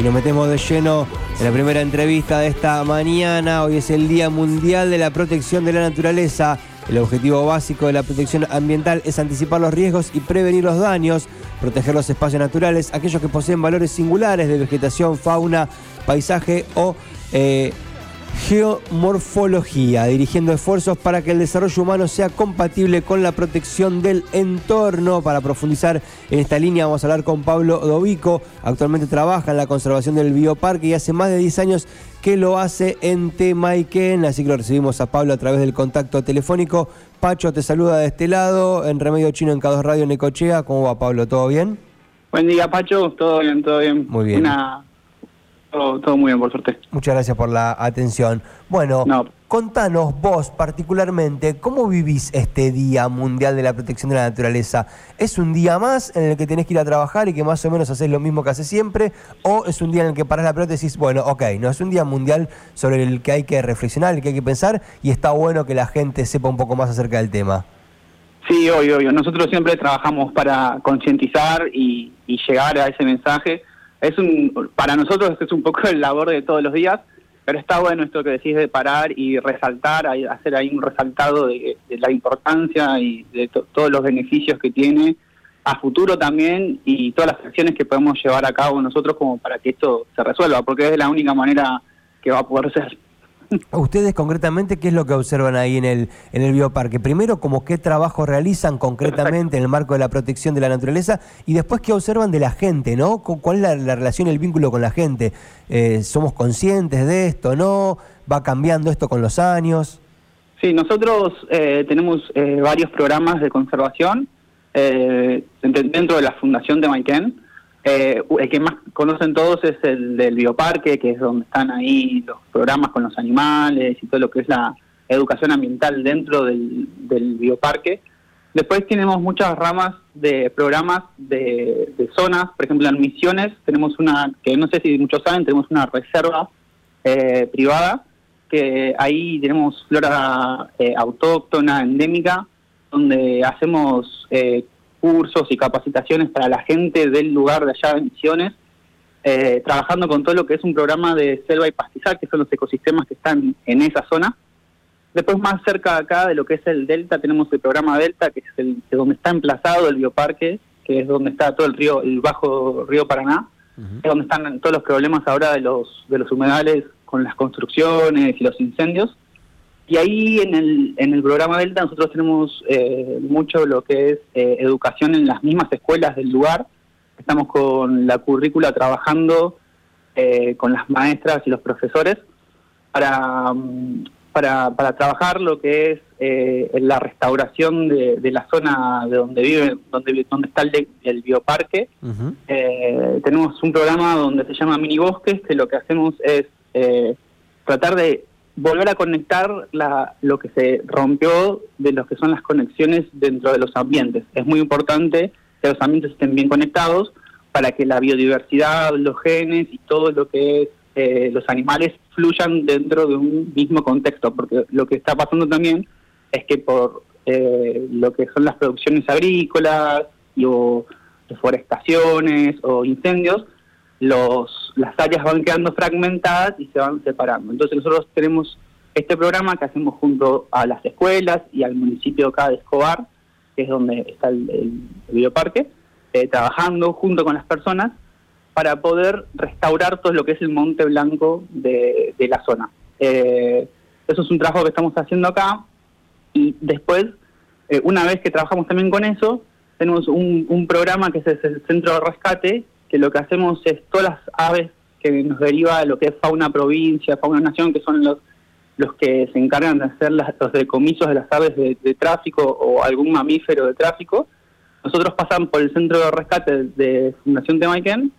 y nos metemos de lleno en la primera entrevista de esta mañana. Hoy es el Día Mundial de la Protección de la Naturaleza. El objetivo básico de la protección ambiental es anticipar los riesgos y prevenir los daños, proteger los espacios naturales, aquellos que poseen valores singulares de vegetación, fauna, paisaje o eh, geomorfología, dirigiendo esfuerzos para que el desarrollo humano sea compatible con la protección del entorno. Para profundizar en esta línea vamos a hablar con Pablo Dovico, actualmente trabaja en la conservación del bioparque y hace más de 10 años que lo hace en Temaiken, así que lo recibimos a Pablo a través del contacto telefónico. Pacho te saluda de este lado, en Remedio Chino en K2 Radio Necochea. ¿Cómo va Pablo? ¿Todo bien? Buen día Pacho, todo bien, todo bien. Muy bien. Todo, muy bien, por suerte. Muchas gracias por la atención. Bueno, contanos vos particularmente, ¿cómo vivís este Día Mundial de la Protección de la Naturaleza? ¿Es un día más en el que tenés que ir a trabajar y que más o menos haces lo mismo que haces siempre? ¿O es un día en el que parás la pelota y decís, bueno, ok, no, es un día mundial sobre el que hay que reflexionar, el que hay que pensar y está bueno que la gente sepa un poco más acerca del tema? Sí, obvio, obvio. Nosotros siempre trabajamos para concientizar y llegar a ese mensaje es un, para nosotros es un poco el labor de todos los días, pero está bueno esto que decís de parar y resaltar, hacer ahí un resaltado de, la importancia y de todos los beneficios que tiene a futuro también y todas las acciones que podemos llevar a cabo nosotros como para que esto se resuelva, porque es la única manera que va a poder ser. Ustedes concretamente, ¿qué es lo que observan ahí en el, en el bioparque? Primero, como qué trabajo realizan concretamente en el marco de la protección de la naturaleza y después qué observan de la gente, ¿no? ¿Cuál es la, relación, el vínculo con la gente? Eh, ¿Somos conscientes de esto, no? ¿Va cambiando esto con los años? Sí, nosotros eh, tenemos eh, varios programas de conservación dentro de la Fundación de Maiken eh, el que más conocen todos es el del bioparque, que es donde están ahí los programas con los animales y todo lo que es la educación ambiental dentro del, bioparque. Después tenemos muchas ramas de programas de, zonas, por ejemplo en Misiones tenemos una, que no sé si muchos saben, tenemos una reserva eh, privada, que ahí tenemos flora eh, autóctona, endémica, donde hacemos eh, cursos y capacitaciones para la gente del lugar de allá de Misiones, eh, trabajando con todo lo que es un programa de selva y pastizal, que son los ecosistemas que están en esa zona. Después más cerca de acá de lo que es el Delta, tenemos el programa Delta, que es el, de donde está emplazado el bioparque, que es donde está todo el río, el bajo río Paraná, es donde están todos los problemas ahora de los, de los humedales con las construcciones y los incendios. Y ahí en el, en el programa Delta nosotros tenemos eh, mucho lo que es eh, educación en las mismas escuelas del lugar. Estamos con la currícula trabajando eh, con las maestras y los profesores para, mm, para, para trabajar lo que es la restauración de, la zona de donde vive, donde, donde está el, el bioparque. tenemos un programa donde se llama Mini Bosques, que lo que hacemos es tratar de volver a conectar la, lo que se rompió de lo que son las conexiones dentro de los ambientes. Es muy importante que los ambientes estén bien conectados para que la biodiversidad, los genes y todo lo que eh, los animales fluyan dentro de un mismo contexto, porque lo que está pasando también es que por eh, lo que son las producciones agrícolas y, o deforestaciones o incendios, los, las áreas van quedando fragmentadas y se van separando. Entonces nosotros tenemos este programa que hacemos junto a las escuelas y al municipio acá de Escobar, que es donde está el, bioparque, eh, trabajando junto con las personas para poder restaurar todo lo que es el Monte Blanco de, la zona. Eh, eso es un trabajo que estamos haciendo acá y después, eh, una vez que trabajamos también con eso, tenemos un, un programa que es el Centro de Rescate, que lo que hacemos es todas las aves que nos deriva de lo que es fauna provincia, fauna nación, que son los los que se encargan de hacer las, los decomisos de las aves de, tráfico o algún mamífero de tráfico, nosotros pasamos por el centro de rescate de Fundación Temaiken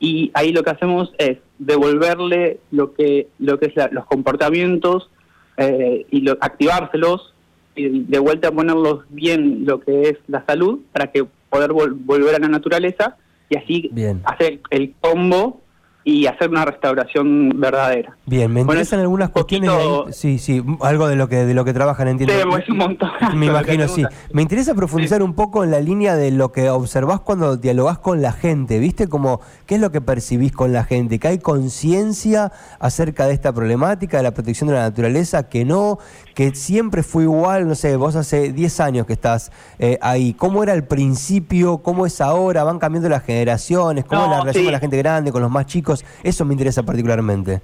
y ahí lo que hacemos es devolverle lo que lo que es los comportamientos eh, y lo, activárselos y de vuelta a ponerlos bien lo que es la salud para que poder volver a la naturaleza y así hacer el combo y hacer una restauración verdadera. Bien, me interesan algunas cuestiones. sí, sí, algo de lo que de lo que trabajan, entiendo. Sí, es un montón. Me imagino, sí. Me interesa profundizar un poco en la línea de lo que observás cuando dialogás con la gente, ¿viste? Como, ¿qué es lo que percibís con la gente? ¿Que hay conciencia acerca de esta problemática, de la protección de la naturaleza? ¿Que no? ¿Que siempre fue igual? No sé, vos hace 10 años que estás eh, ahí. ¿Cómo era el principio? ¿Cómo es ahora? ¿Van cambiando las generaciones? ¿Cómo es la relación con la gente grande, con los más chicos? Eso me interesa particularmente.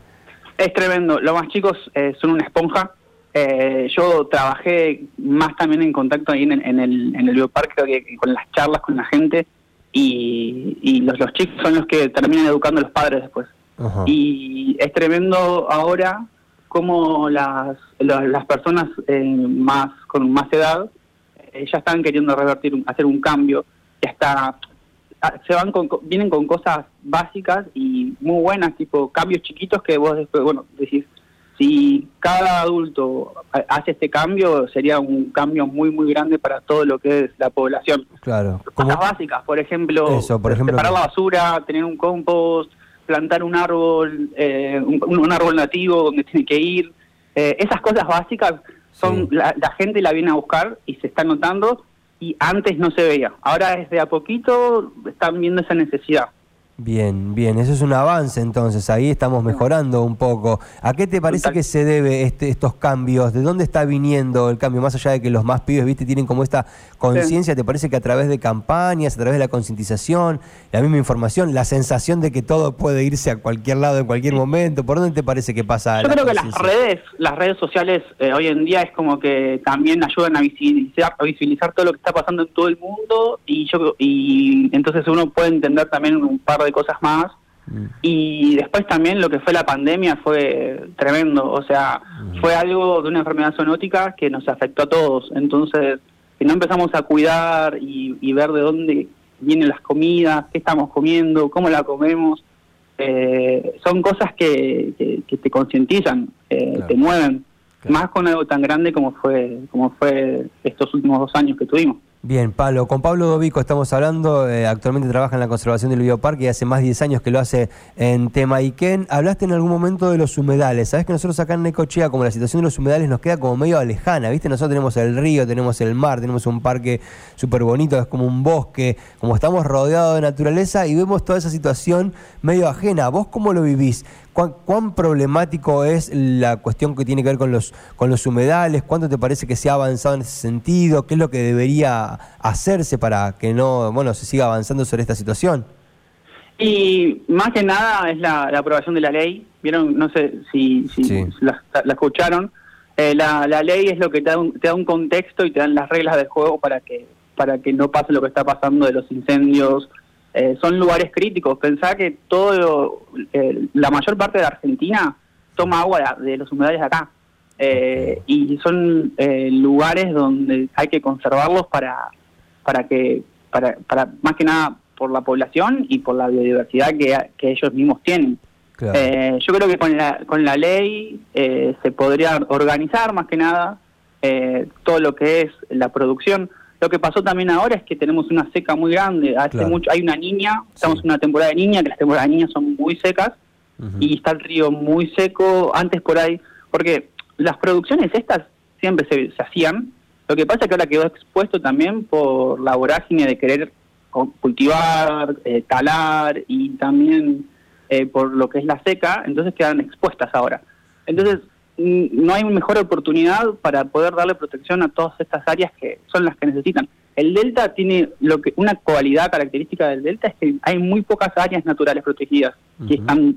Es tremendo. Los más chicos eh, son una esponja. Eh, yo trabajé más también en contacto ahí en, el, en el bioparque con las charlas con la gente y, los, los, chicos son los que terminan educando a los padres después. Y es tremendo ahora cómo las, las, personas eh, más con más edad ya están queriendo revertir, hacer un cambio. Ya está, se van con, vienen con cosas básicas y muy buenas, tipo cambios chiquitos que vos después, bueno, decís, si cada adulto hace este cambio, sería un cambio muy, muy grande para todo lo que es la población. Claro. Cosas básicas, por ejemplo, separar la basura, tener un compost, plantar un árbol, eh, un, árbol nativo donde tiene que ir. Eh, esas cosas básicas son la, la gente la viene a buscar y se está notando y antes no se veía. Ahora desde a poquito están viendo esa necesidad. Bien, bien, eso es un avance entonces, ahí estamos mejorando un poco. ¿A qué te parece que se debe este, estos cambios? ¿De dónde está viniendo el cambio? Más allá de que los más pibes, viste, tienen como esta conciencia, ¿te parece que a través de campañas, a través de la concientización, la misma información, la sensación de que todo puede irse a cualquier lado en cualquier momento? ¿Por dónde te parece que pasa? Yo creo que las redes, las redes sociales eh, hoy en día es como que también ayudan a visibilizar, a visibilizar todo lo que está pasando en todo el mundo y yo y entonces uno puede entender también un par de cosas más. Mm. Y después también lo que fue la pandemia fue tremendo, o sea, mm. fue algo de una enfermedad zoonótica que nos afectó a todos. Entonces, si no empezamos a cuidar y, ver de dónde vienen las comidas, qué estamos comiendo, cómo la comemos, eh, son cosas que, que, te concientizan, eh, te mueven, más con algo tan grande como fue, como fue estos últimos dos años que tuvimos. Bien, Pablo, con Pablo Dovico estamos hablando, eh, actualmente trabaja en la conservación del bioparque y hace más de 10 años que lo hace en Temaiken. Hablaste en algún momento de los humedales, sabes que nosotros acá en Necochea, como la situación de los humedales nos queda como medio alejana, ¿viste? Nosotros tenemos el río, tenemos el mar, tenemos un parque súper bonito, es como un bosque, como estamos rodeados de naturaleza y vemos toda esa situación medio ajena. ¿Vos cómo lo vivís? ¿Cuán, problemático es la cuestión que tiene que ver con los, con los humedales? ¿Cuánto te parece que se ha avanzado en ese sentido? ¿Qué es lo que debería hacerse para que no bueno se siga avanzando sobre esta situación? Y más que nada es la, aprobación de la ley. Vieron, no sé si, la, escucharon. Eh, la, ley es lo que te da, un, te da un contexto y te dan las reglas del juego para que para que no pase lo que está pasando de los incendios, eh, son lugares críticos. Pensá que todo, eh, la mayor parte de Argentina toma agua de, los humedales de acá. Eh, y son lugares donde hay que conservarlos para, para que, para, para más que nada por la población y por la biodiversidad que, que ellos mismos tienen. yo creo que con la, con la ley se podría organizar más que nada todo lo que es la producción. Lo que pasó también ahora es que tenemos una seca muy grande. Hace mucho, hay una niña, estamos en una temporada de niña, que las temporadas de niña son muy secas y está el río muy seco. Antes por ahí, porque las producciones estas siempre se, hacían. Lo que pasa es que ahora quedó expuesto también por la vorágine de querer cultivar, eh, talar y también eh, por lo que es la seca, entonces quedan expuestas ahora. Entonces, no hay mejor oportunidad para poder darle protección a todas estas áreas que son las que necesitan. El delta tiene lo que una cualidad característica del delta es que hay muy pocas áreas naturales protegidas que están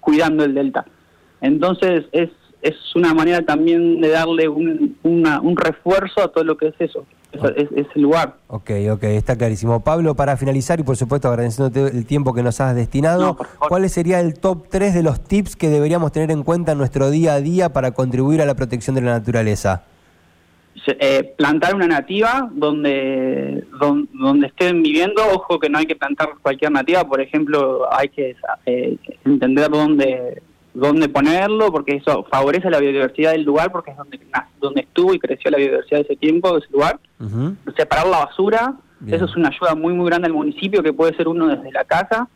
cuidando el delta. Entonces es es una manera también de darle un, un refuerzo a todo lo que es eso es, el lugar. Ok, ok, está clarísimo. Pablo, para finalizar y por supuesto agradeciéndote el tiempo que nos has destinado, ¿cuál sería el top 3 de los tips que deberíamos tener en cuenta en nuestro día a día para contribuir a la protección de la naturaleza? Eh, plantar una nativa donde, donde, estén viviendo, ojo que no hay que plantar cualquier nativa, por ejemplo, hay que eh, entender dónde dónde ponerlo, porque eso favorece la biodiversidad del lugar, porque es donde, donde estuvo y creció la biodiversidad de ese tiempo, de ese lugar. Separar la basura, eso es una ayuda muy, muy grande al municipio, que puede ser uno desde la casa.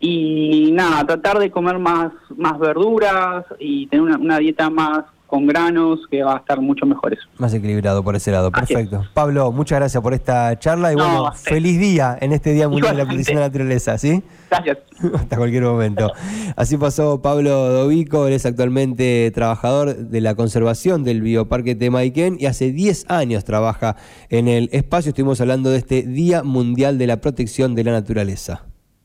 y nada, tratar de comer más, más verduras y tener una, dieta más con granos que va a estar mucho mejor eso. Más equilibrado por ese lado, perfecto. Pablo, muchas gracias por esta charla y bueno, feliz día en este Día Mundial de la Protección de la Naturaleza, ¿sí? Gracias. Hasta cualquier momento. Así pasó Pablo Dovico, él es actualmente trabajador de la conservación del Bioparque Temaiken y hace 10 años trabaja en el espacio. Estuvimos hablando de este Día Mundial de la Protección de la Naturaleza.